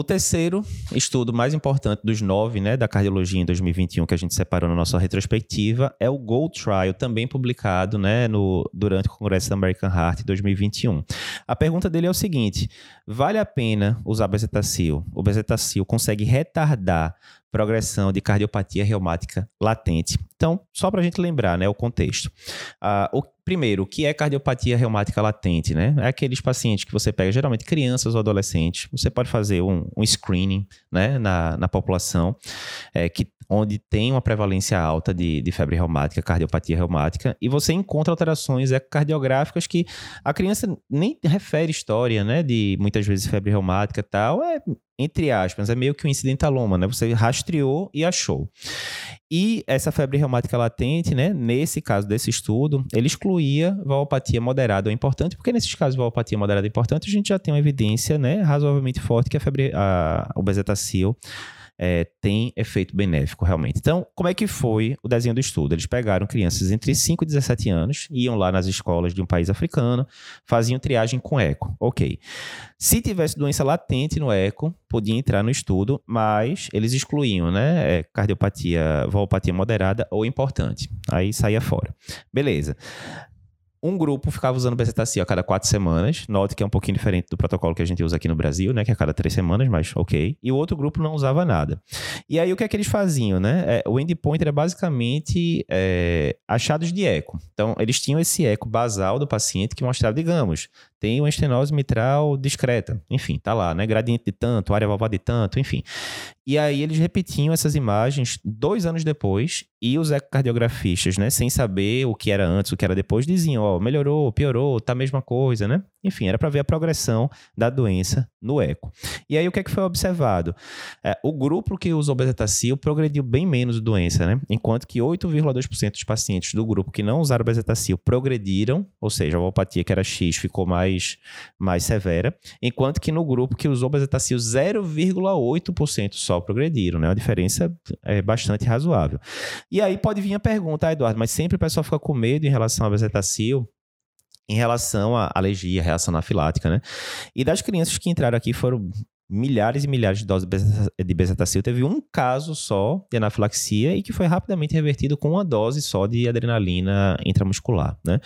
O terceiro estudo mais importante dos nove, né, da cardiologia em 2021 que a gente separou na nossa retrospectiva é o GOLD Trial, também publicado, né, no, durante o Congresso da American Heart em 2021. A pergunta dele é o seguinte: vale a pena usar bezetacil? O bezetacil consegue retardar progressão de cardiopatia reumática latente. Então, só para a gente lembrar, né, o contexto. Uh, o primeiro, o que é cardiopatia reumática latente, né? É aqueles pacientes que você pega, geralmente crianças ou adolescentes. Você pode fazer um, um screening, né, na, na população, é, que onde tem uma prevalência alta de, de febre reumática, cardiopatia reumática, e você encontra alterações ecocardiográficas que a criança nem refere história, né, de muitas vezes febre reumática e tal, é entre aspas, é meio que um incidentaloma, né? Você rastreou e achou. E essa febre reumática latente, né? Nesse caso desse estudo, ele excluía valvopatia moderada ou importante, porque nesses casos de valvopatia moderada ou importante, a gente já tem uma evidência, né, razoavelmente forte que a febre, a, o bezetacil é, tem efeito benéfico realmente. Então, como é que foi o desenho do estudo? Eles pegaram crianças entre 5 e 17 anos, iam lá nas escolas de um país africano, faziam triagem com eco. Ok. Se tivesse doença latente no eco, podia entrar no estudo, mas eles excluíam, né? É, cardiopatia, valvopatia moderada ou importante. Aí saía fora. Beleza. Um grupo ficava usando bezetacil a cada quatro semanas. Note que é um pouquinho diferente do protocolo que a gente usa aqui no Brasil, né? Que é a cada três semanas, mas ok. E o outro grupo não usava nada. E aí o que é que eles faziam, né? É, o endpoint era basicamente é, achados de eco. Então, eles tinham esse eco basal do paciente que mostrava, digamos, tem uma estenose mitral discreta. Enfim, tá lá, né? Gradiente de tanto, área valvar de tanto, enfim. E aí eles repetiam essas imagens dois anos depois e os ecocardiografistas, né, sem saber o que era antes, o que era depois, diziam, ó, melhorou, piorou, tá a mesma coisa, né? Enfim, era para ver a progressão da doença no eco. E aí o que é que foi observado? É, o grupo que usou bezetacil progrediu bem menos doença, né? Enquanto que 8,2% dos pacientes do grupo que não usaram bezetacil progrediram, ou seja, a alopatia que era X ficou mais, mais severa, enquanto que no grupo que usou bezetacil 0,8% só progrediram, né? Uma diferença é bastante razoável. E aí pode vir a pergunta, ah, Eduardo, mas sempre o pessoal fica com medo em relação ao bezetacil, em relação à alergia, reação anafilática, né? E das crianças que entraram aqui foram milhares e milhares de doses de bezetacil. Teve um caso só de anafilaxia e que foi rapidamente revertido com uma dose só de adrenalina intramuscular, né?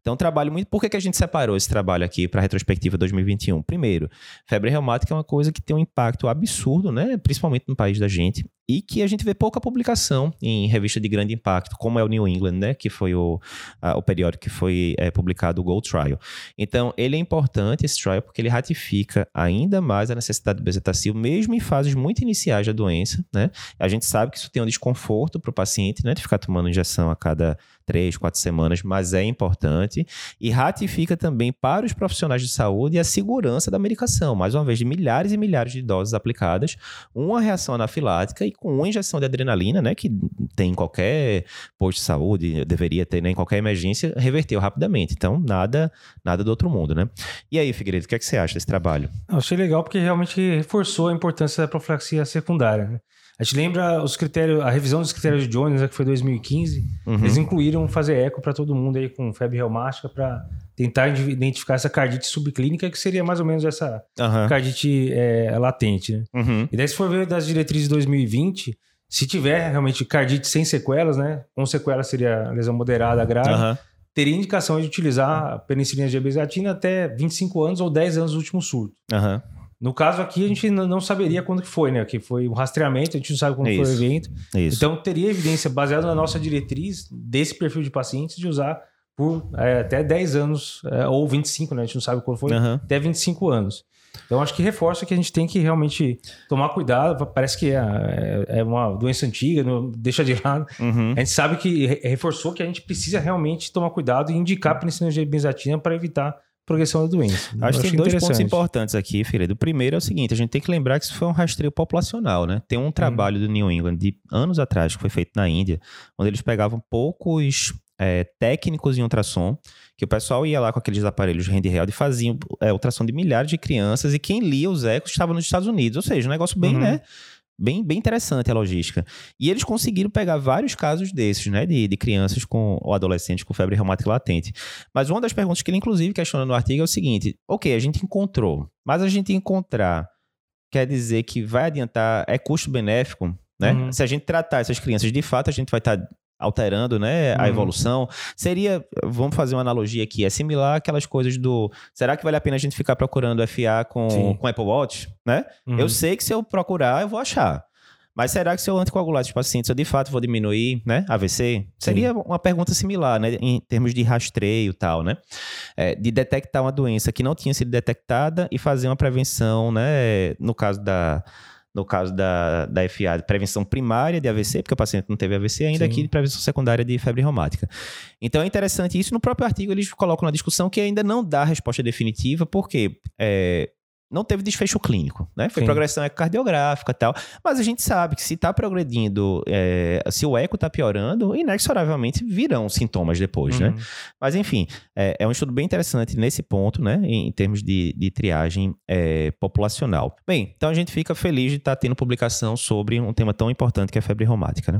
Então, trabalho muito... Por que, que a gente separou esse trabalho aqui para a retrospectiva 2021? Primeiro, febre reumática é uma coisa que tem um impacto absurdo, né? Principalmente no país da gente e que a gente vê pouca publicação em revista de grande impacto, como é o New England, né, que foi o, a, o periódico que foi é, publicado o Gold Trial. Então, ele é importante, esse trial, porque ele ratifica ainda mais a necessidade do bezetacil, mesmo em fases muito iniciais da doença, né? A gente sabe que isso tem um desconforto para o paciente, né, de ficar tomando injeção a cada três, quatro semanas, mas é importante e ratifica também para os profissionais de saúde a segurança da medicação, mais uma vez, de milhares e milhares de doses aplicadas, uma reação anafilática e com uma injeção de adrenalina, né, que tem em qualquer posto de saúde, deveria ter né, em qualquer emergência, reverteu rapidamente. Então, nada nada do outro mundo, né? E aí, Figueiredo, o que, é que você acha desse trabalho? Eu achei legal porque realmente reforçou a importância da profilaxia secundária, né? A gente lembra os critérios, a revisão dos critérios de Jones, né, que foi 2015, uhum. eles incluíram fazer eco para todo mundo aí com febre reumática para tentar identificar essa cardite subclínica, que seria mais ou menos essa uhum. cardite é, latente. Né? Uhum. E daí, se for ver das diretrizes de 2020, se tiver realmente cardite sem sequelas, né? Com sequelas seria lesão moderada, grave, teria indicação de utilizar a penicilina de até 25 anos ou 10 anos do último surto. Uhum. No caso aqui, a gente não saberia quando que foi, né? Que foi um rastreamento, a gente não sabe quando Isso. foi o evento. Isso. Então, teria evidência, baseada na nossa diretriz desse perfil de pacientes, de usar por é, até 10 anos, é, ou 25, né? A gente não sabe quando foi, uhum. até 25 anos. Então, acho que reforça que a gente tem que realmente tomar cuidado. Parece que é, é, é uma doença antiga, não deixa de lado. Uhum. A gente sabe que reforçou que a gente precisa realmente tomar cuidado e indicar penicilina de benzatina para evitar progressão da doença. Acho que tem dois pontos importantes aqui, Figueiredo. O primeiro é o seguinte: a gente tem que lembrar que isso foi um rastreio populacional, né? Tem um trabalho hum. do New England de anos atrás, que foi feito na Índia, onde eles pegavam poucos é, técnicos em ultrassom, que o pessoal ia lá com aqueles aparelhos handheld e faziam é, ultrassom de milhares de crianças, e quem lia os ecos estava nos Estados Unidos. Ou seja, um negócio bem, uhum. né? Bem, bem interessante a logística. E eles conseguiram pegar vários casos desses, né? De, de crianças com, ou adolescentes com febre reumática latente. Mas uma das perguntas que ele, inclusive, questiona no artigo é o seguinte: ok, a gente encontrou, mas a gente encontrar quer dizer que vai adiantar, é custo benéfico, né? Uhum. Se a gente tratar essas crianças de fato, a gente vai estar tá alterando né, a uhum. evolução. Seria, vamos fazer uma analogia aqui, é similar aquelas coisas do. Será que vale a pena a gente ficar procurando FA com, com Apple Watch? Né? Uhum. Eu sei que se eu procurar, eu vou achar. Mas será que se eu anticoagular esses pacientes, eu de fato vou diminuir, né? AVC? Seria Sim. uma pergunta similar, né? Em termos de rastreio e tal, né? É, de detectar uma doença que não tinha sido detectada e fazer uma prevenção, né? No caso da, no caso da, da FA, de prevenção primária de AVC, porque o paciente não teve AVC, ainda Sim. aqui de prevenção secundária de febre reumática. Então é interessante isso. No próprio artigo, eles colocam na discussão que ainda não dá resposta definitiva, porque é, não teve desfecho clínico, né? Foi Sim. progressão ecocardiográfica e tal. Mas a gente sabe que se está progredindo, é, se o eco está piorando, inexoravelmente virão sintomas depois, né? uhum. né? Mas enfim, é, é, um estudo bem interessante nesse ponto, né? Em, em termos de, de triagem é, populacional. Bem, então a gente fica feliz de estar tá tendo publicação sobre um tema tão importante que é a febre reumática, né?